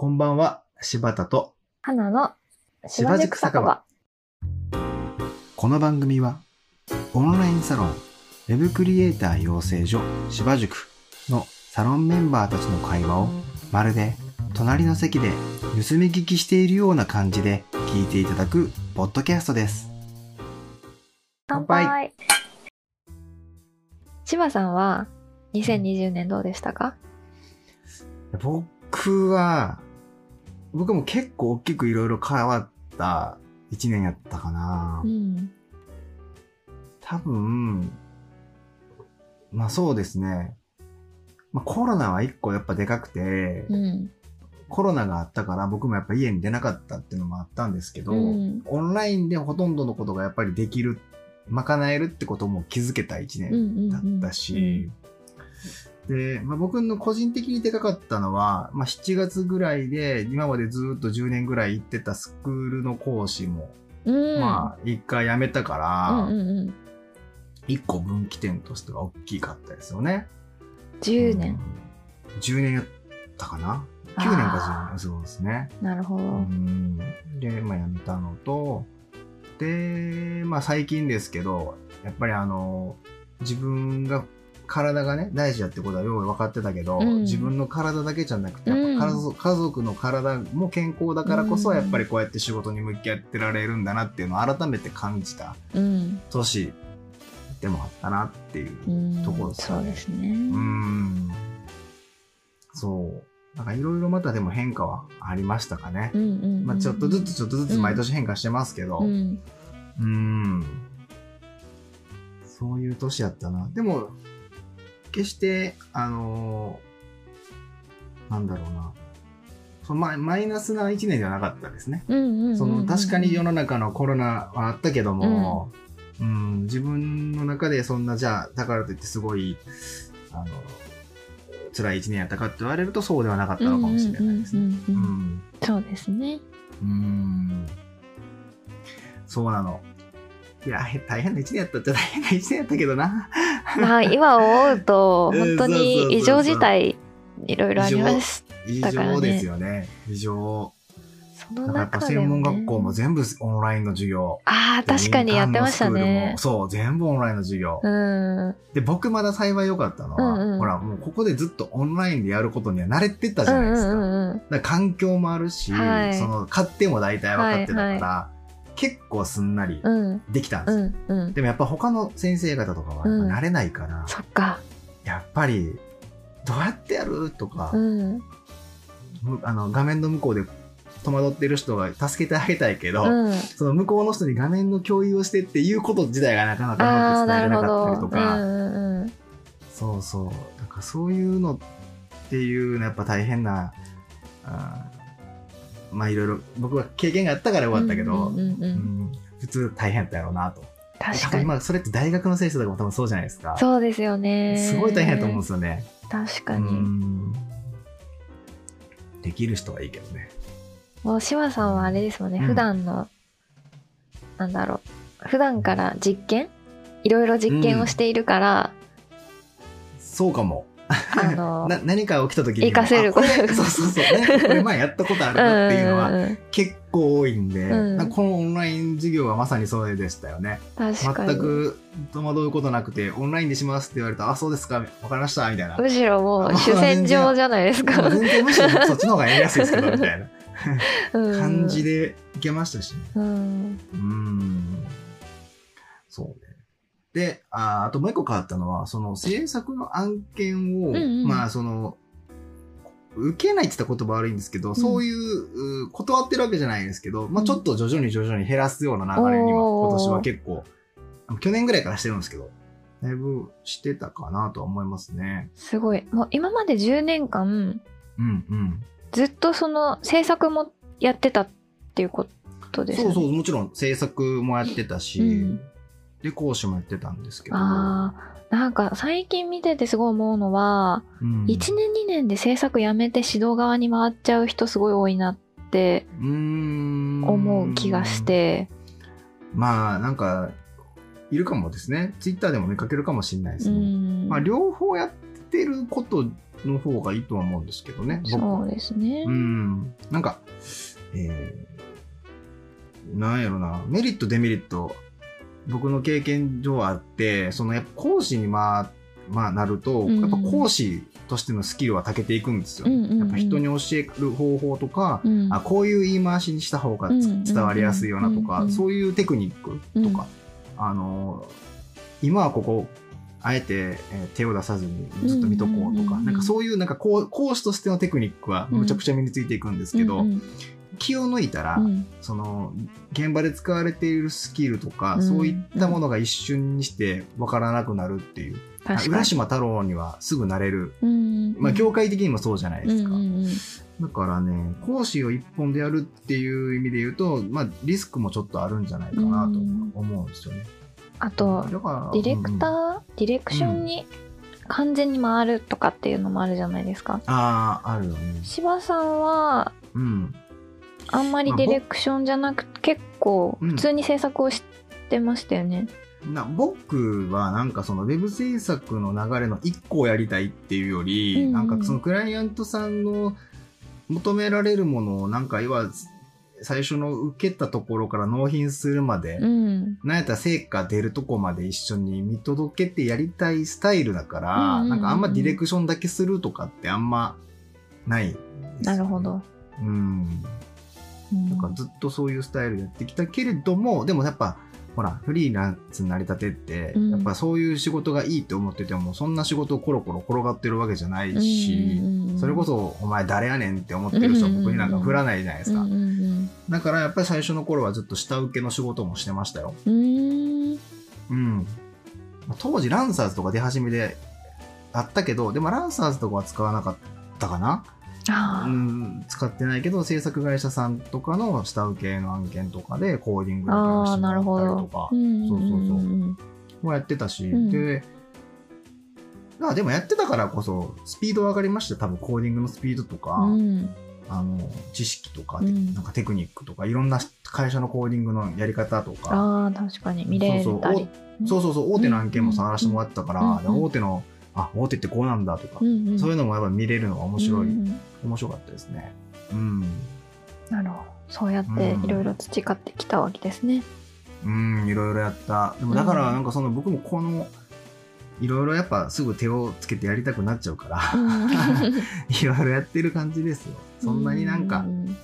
こんばんは、柴田と花の芝宿酒場。この番組はオンラインサロンウェブクリエイター養成所芝塾のサロンメンバーたちの会話をまるで隣の席で盗み聞きしているような感じで聞いていただくポッドキャストです。乾杯乾杯。芝さんは2020年どうでしたか？僕は、僕も結構大きくいろいろ変わった一年やったかな。うん。多分、まあそうですね。まあコロナは一個やっぱでかくて、うん。コロナがあったから僕もやっぱ家に出なかったっていうのもあったんですけど、うんオンラインでほとんどのことがやっぱりできる、賄えるってことも気づけた一うんうん年だったし、で、まあ、僕の個人的にでかかったのは、まあ、7月ぐらいで今までずっと10年ぐらい行ってたスクールの講師も、うん。まあ一回辞めたから、うんうんうん。一個分岐点としては大きかったですよね。10年。うん。10年やったかな ?9 年か10年、そうですね。なるほど。うん。で、まあ辞めたのと、で、まあ最近ですけど、やっぱりあの、自分が体がね、大事だってことはよう分かってたけど、うん自分の体だけじゃなくて、やっぱ家族,、家族の体も健康だからこそ、うんやっぱりこうやって仕事に向き合ってられるんだなっていうのを改めて感じたうん。年でもあったなっていううん。ところですかねそうですね。うーん。そう。なんかいろいろまたでも変化はありましたかねう。んうんうん。まあちょっとずつちょっとずつ毎年変化してますけど。う。うんーん。そういう年やったな。でも、決して、あのーなんだろうな。そのマイマイナスな一年ではなかったですね。確かに世の中のコロナはあったけども、うん自分の中でそんなじゃあだからといってすごいあの辛い一年やったかって言われるとそうではなかったのかもしれないですね。うんうんうんうんうんそうですね。うんそうなの。いやへ大変な一年やったっちゃ大変な一年やったけどな。まあ今思うとうん 本当に異常事態いろいろありまし異だからね常ですよね。異常。その中でも、ね、専門学校も全部オンラインの授業。ああ確かにやってましたねも。そう、全部オンラインの授業。うんで、僕まだ幸い良かったのは、うんうんほら、もうここでずっとオンラインでやることには慣れてたじうんうゃないですか。んうんうんだから環境もあるし、はいその、勝手も大体分かってたから、はい結構すんなりうん。できたんですよ。うんうん。でもやっぱ他の先生方とかは慣れないから、そっか。やっぱり、どうやってやるとか、あの画面の向こうで戸惑ってる人が助けてあげたいけど、うん。その向こうの人に画面の共有をしてっていうこと自体がなかなかうまく伝えれなかったりとか、どうんうんうんそうそう。なんかそういうのっていうのやっぱ大変な、あーまあいろいろ僕は経験があったからよかったけど、うんうんうんうんうん。普通大変だったやろうなと。確かに。今それって大学の先生とかも多分そうじゃないですか。そうですよね。すごい大変だと思うんですよね。う確かに。ん。できる人はいいけどね。もう志麻さんはあれですもんね。うん。普段のなんだろう。普段から実験？いろいろ実験をしているから。そうかも。あのな何か起きた時にも。活かせるあこれそうそうそう。ね、これ前やったことあるなっていうのは結構多いんで、うんこのオンライン授業はまさにそれでしたよね。確かに全く戸惑うことなくて、オンラインでしますって言われたら、あ、そうですか、わかりました、みたいな。むしろもう主戦場じゃないですか全然むしろそっちの方がやりやすいですけど、みたいなうん感じでいけましたしね。うんうーん。そうね。で、ああともう一個変わったのは、その制作の案件を、うんうん。まあその、受けないって言った言葉悪いんですけど、そういうう、断ってるわけじゃないですけど、まあちょっと徐々に徐々に減らすような流れには、今年は結構、去年ぐらいからしてるんですけど、だいぶしてたかなとは思いますね。すごい。もう今まで10年間うんうん。ずっとその制作もやってたっていうことですよね。そうそう、もちろん制作もやってたし、うんで、講師もやってたんですけど。あーなんか最近見ててすごい思うのは、うん1年2年で制作やめて指導側に回っちゃう人すごい多いなって思う気がしてまあなんかいるかもですねツイッターでも見かけるかもしれないですうね、んまあ両方やっててることの方がいいとは思うんですけどね。そうですねう。ん。なんか、えー、なんやろな、メリット、デメリット、僕の経験上あって、そのやっぱ講師にまあ、まあなると、うんやっぱ講師としてのスキルは長けていくんですよ。うんうんうん。やっぱ人に教える方法とか、うん。あこういう言い回しにした方が伝わりやすいよなとか、うんうんそういうテクニックとか、あの今はここあえて、えー手を出さずにずっと見とこうとか、うんうんうんうんなんかそういうなんかこう講師としてのテクニックはむちゃくちゃ身についていくんですけど、うん気を抜いたら、うんその現場で使われているスキルとか、うんそういったものが一瞬にして分からなくなるっていう。浦島太郎にはすぐなれる、うんまあ、業界的にもそうじゃないですか。だからね、講師を一本でやるっていう意味で言うと、まあ、リスクもちょっとあるんじゃないかなと思うんですよね。あと、ディレクター、うんうんディレクションに完全に回るとかっていうのもあるじゃないですか。ああ、あるよね。柴さんは、うん。あんまりディレクションじゃなくて、結構うん普通に制作をしてましたよね。な僕はなんかそのウェブ制作の流れの一個をやりたいっていうより、うんうんなんかそのクライアントさんの求められるものをなんか要は最初の受けたところから納品するまで、うん。なんやったら成果出るとこまで一緒に見届けてやりたいスタイルだから、うんうんうんなんかあんまディレクションだけするとかってあんまないね、なるほど。うん。うんなんかずっとそういうスタイルでやってきたけれども、でもやっぱ、ほら、フリーランスになりたてって、うんやっぱそういう仕事がいいって思ってても、そんな仕事をコロコロ転がってるわけじゃないし、それこそ、お前誰やねんって思ってる人は僕になんか振らないじゃないですか。うんうんだからやっぱり最初の頃はずっと下請けの仕事もしてましたよ。うん。当時ランサーズとか出始めであったけど、でもランサーズとかは使わなかったかな。うん、使ってないけど、制作会社さんとかの下請けの案件とかでコーディングだけをああ、してなったりとか。うんそうそうそうう。んもやってたし、うん。で、あでもやってたからこそ、スピード上がりました。よ多分コーディングのスピードとか、うん。あの、知識とか、うん。なんかテクニックとか、いろんな会社のコーディングのやり方とか、ああ、確かに。見れそうたり。そうそうそう、大手の案件も触らせてもらってたから、大手の、あ、大手ってこうなんだとか、うんうんそういうのもやっぱ見れるのが面白い、うんうん面白かったですね。うん。なるほど。そうやっていろいろ培ってきたわけですね。うん、いろいろやった。でもだから、なんかその僕もこの、いろいろやっぱすぐ手をつけてやりたくなっちゃうから、いろいろやってる感じですよ。そんなになんかう、ん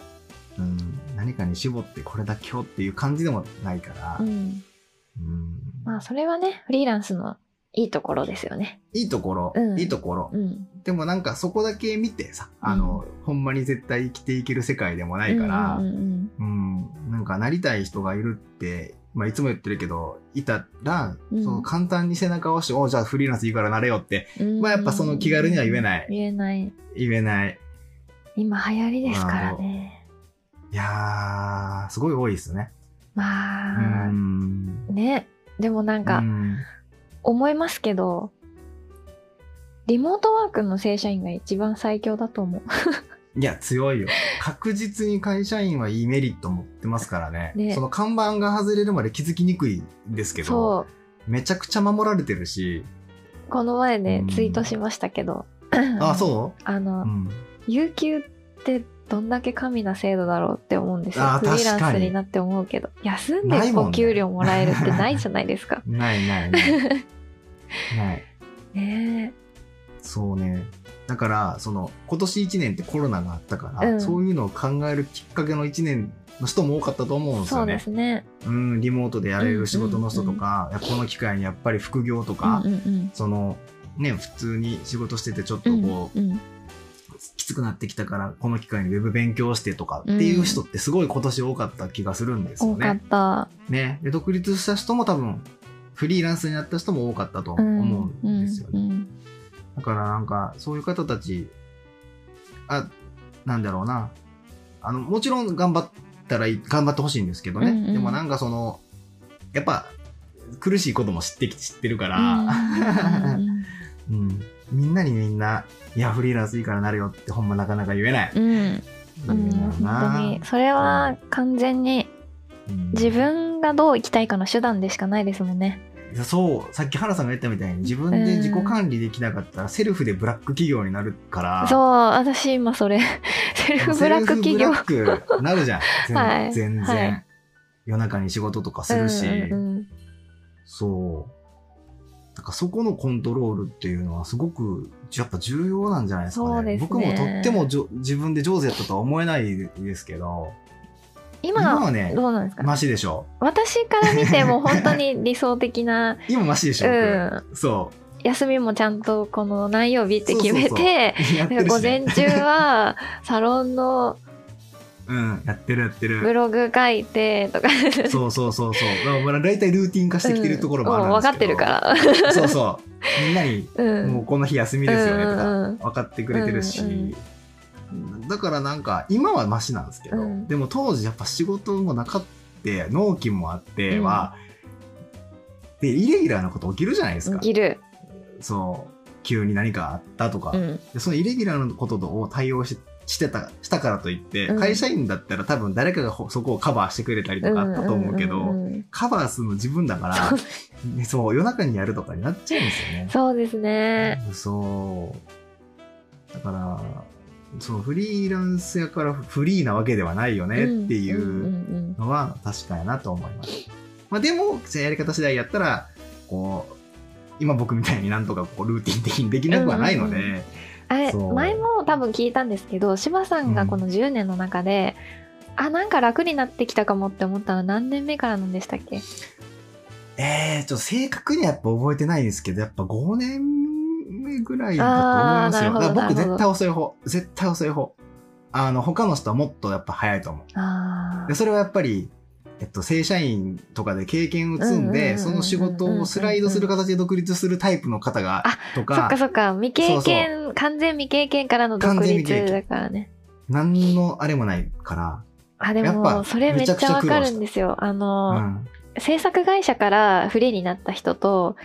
うん、何かに絞ってこれだけをっていう感じでもないから、うんうんまあ、それはね、フリーランスのいいところですよね。いいところ、うんいいところ。うん。でもなんかそこだけ見てさ、あの、ほんまに絶対生きていける世界でもないから、うんうんうん、なんかなりたい人がいるって、まあ、いつも言ってるけど、いたら、うんその簡単に背中を押して、おじゃあフリーランスいいからなれよって、うんまあやっぱその気軽には言えない言えない。言えない。今流行りですからね。いやー、すごい多いですね。うまあ、ん。ね。でもなんかう、ん思いますけど、リモートワークの正社員が一番最強だと思う。いや、強いよ。確実に会社員はいいメリット持ってますからね。ねその看板が外れるまで気づきにくいんですけど。めちゃくちゃ守られてるし、この前ねうん、ツイートしましたけど。あ、そ あの、ううん。有給ってどんだけ神な制度だろうって思うんですよ。フリーランスにになって思うけど。休んでお給料もらえるってないじゃないですか。ないないない。ない。ねそうね。だから、その、今年1年ってコロナがあったから、うんそういうのを考えるきっかけの1年の人も多かったと思うんでですよね。すね。うん、リモートでやれる仕事の人とか、いやこの機会にやっぱり副業とか、うんうんその、ね、普通に仕事しててちょっうん。とこう、うんうんきつくなってきたから、この機会にウェブ勉強してとかっていう人ってすごい今年多かった気がするんですよ多かっね。た。ね。で、独立した人も多分、フリーランスになった人も多かったと思うんですよね。うんうんだからなんか、そういう方たち、あ、なんだろうな。あの、もちろん頑張ったらいい、頑張ってほしいんですけどね。うんうんでもなんかその、やっぱ、苦しいことも知ってき、知ってるかうんら、うん。みんなにみんな、いや、フリーランスいいからなるよってほんまなかなか言えない。うん。うん。本当な。に。それは完全にうん自分がどう生きたいかの手段でしかないですもんね。そう、さっき原さんが言ったみたいに自分で自己管理できなかったらセルフでブラック企業になるから。そう、私今それ、セルフブラック企業。なるじゃん。全 はい全然、はい夜中に仕事とかするし。うんうんうんそう。なんかそこのコントロールっていうのはすごくやっぱ重要なんじゃないですかね。ね僕もとっても自分で上手やったとは思えないですけど、今今はねどうなんですか？マシでしょ。私から見ても本当に理想的な 今マシでしょ、僕うそ休みもちゃんとこの何曜日って決めて午ね。前中は サロンのうん、やってるやってブる。ログ書いてとかそうそうそうそう。だからまあ大体ルーティン化してきてるところもあるんですけど。分かってるから。そうそう。みんなにうんもうこの日休みですよねとかうんうんうん分かってくれてるし、うんだからなんか今はマシなんですけど、うんでも当時やっぱ仕事もなかって納期もあっては、でイレギュラーなこと起きるじゃないですか起きる。そう急に何かあったとか、うん。でそのイレギュラーなことを対応ししてたしたからといって、うん会社員だったら多分誰かがほそこをカバーしてくれたりとかあったと思うけど、んんんカバーするの自分だからそうねそう夜中にやるとかになっちゃうんですよね。そうですね。そう。だから、そう、フリーランスやからフリーなわけではないよねっていんうんのは確かやなと思います。まあでも、やり方次第やったら、こう、今僕みたいになんとかこうルーティン的にできなくはないので、うんうんあれ前も多分聞いたんですけど柴さんがこの10年の中で、あなんか楽になってきたかもって思ったのは何年目からなんでしたっけ？えー、ちょっと正確にはやっぱ覚えてないんですけど、やっぱ5年目ぐらいだと思いますよ。僕絶対遅い方。絶対遅い方。あの、他の人はもっとやっぱ早いと思う。あでそれはやっぱり、えっと、正社員とかで経験を積んで、その仕事をスライドする形で独立するタイプの方があ、とそっかか、そっか未経験完全未経験からの独立験だからね何のあれもないから、あでもそれめっちゃわかるんですよあうの、ん。制作会社からフリーになった人と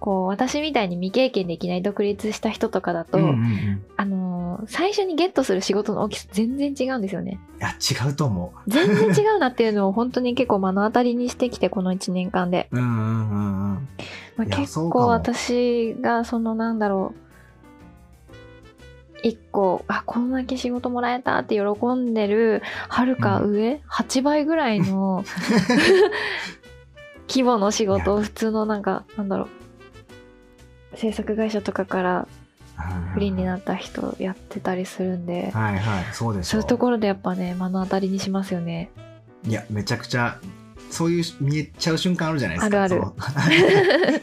こう私みたいに未経験でいきなり独立した人とかだと、うんうんうん。あの最初にゲットする仕事の大きさ全然違うんですよね。いや、違うと思全然違うなっていうのを本当に結構目の当たりにしてきてこの1年間で、う。うんうんうんうん。まあ、結構私がそのなんだろう。一個あこんだけ仕事もらえたって喜んでるはるか上、8倍ぐらいの 規模の仕事を普通のなんかなんだろう制作会社とかからフリーになった人やってたりするんで、はいはい、そうでしょそういうところでやっぱね目の当たりにしますよね。いや、めちゃくちゃ、そういう見えちゃう瞬間あるじゃないですか。あるある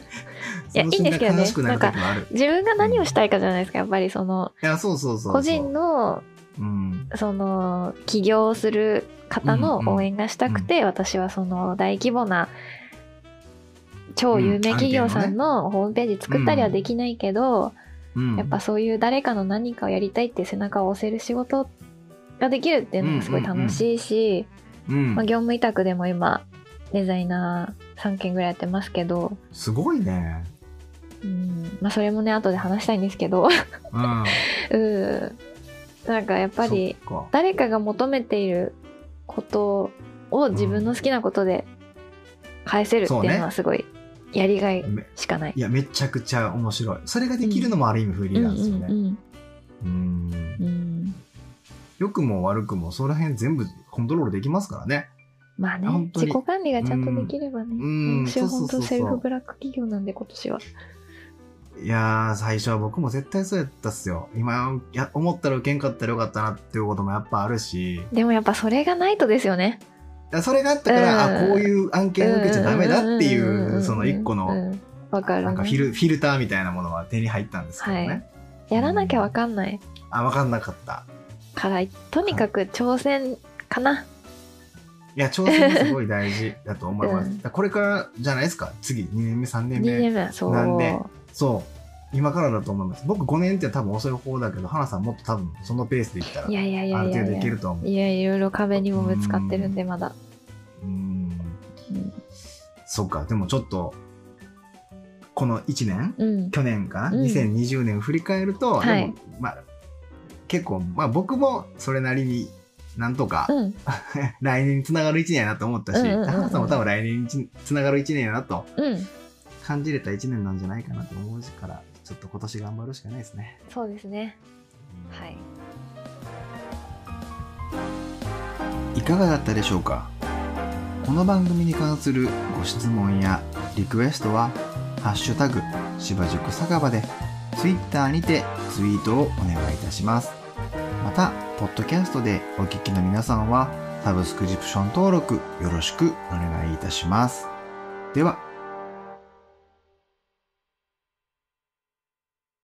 いやいいんですけどねなる時もある。自分が何をしたいかじゃないですかやっぱりそのいや、そうそうそう。個人のうん。その起業する方の応援がしたくて、私はその大規模な超有名企業さんのホームページ作ったりはできないけど、うん。やっぱそういう誰かの何かをやりたいって背中を押せる仕事ができるっていうのがすごい楽しいし、うん。まあ、業務委託でも今デザイナー3件ぐらいやってますけど、すごいね。うん。まあ、それもね後で話したいんですけど。うん。うん。なんかやっぱり誰かが求めていることを自分の好きなことで返せるっていうのはすごいやりがいめしかない。いや、めちゃくちゃ面白い。それができるのもある意味フリーランスよね。うん良くも悪くも、その辺全部コントロールできますからね。まあね自己管理がちゃんとできればね、うん私は本当セルフブラック企業なんで今年は。いやー、最初は僕も絶対そうやったっすよ。今、や思ったら受けんかったらよかったなっていうこともやっぱあるし、いでもやっぱそれがないとですよね。やそれがあったから、うんあ、こういう案件を受けちゃダメだっていんんんんう、その一個の、かなんかフィル、フィルターみたいなものは手に入ったんですけどね。はいやらなきゃわかんないあ、わかんなかった。からとにかく挑戦かな。いや、挑戦がすごい大事だと思います。うんこれからじゃないですか？次、2年目、3年2目。年目そうなんでそう。今からだと思います。僕5年って多分遅い方だけど、花さんもっと多分そのペースでいったら、いやいやいやいやある程度いけると思う。いやいろいろ壁にもぶつかってるんでまだ。うーん。うん。そっか、でもちょっと、この1年うん。去年かな、うん。2020年を振り返ると、はい。でも、まあ、結構、まあ僕もそれなりになんとか、うん。来年につながる1年やなと思ったし、うんうんうんうん。花さんも多分来年につながる1年やなとうん。感じれた1年なんじゃないかなと思うから、ちょっと今年頑張るしかないですね。そうですね。はい。いかがだったでしょうか？この番組に関するご質問やリクエストは「ハッシュタグ芝塾酒場」で Twitter にてツイートをお願いいたします。またポッドキャストでお聞きの皆さんはサブスクリプション登録よろしくお願いいたします。では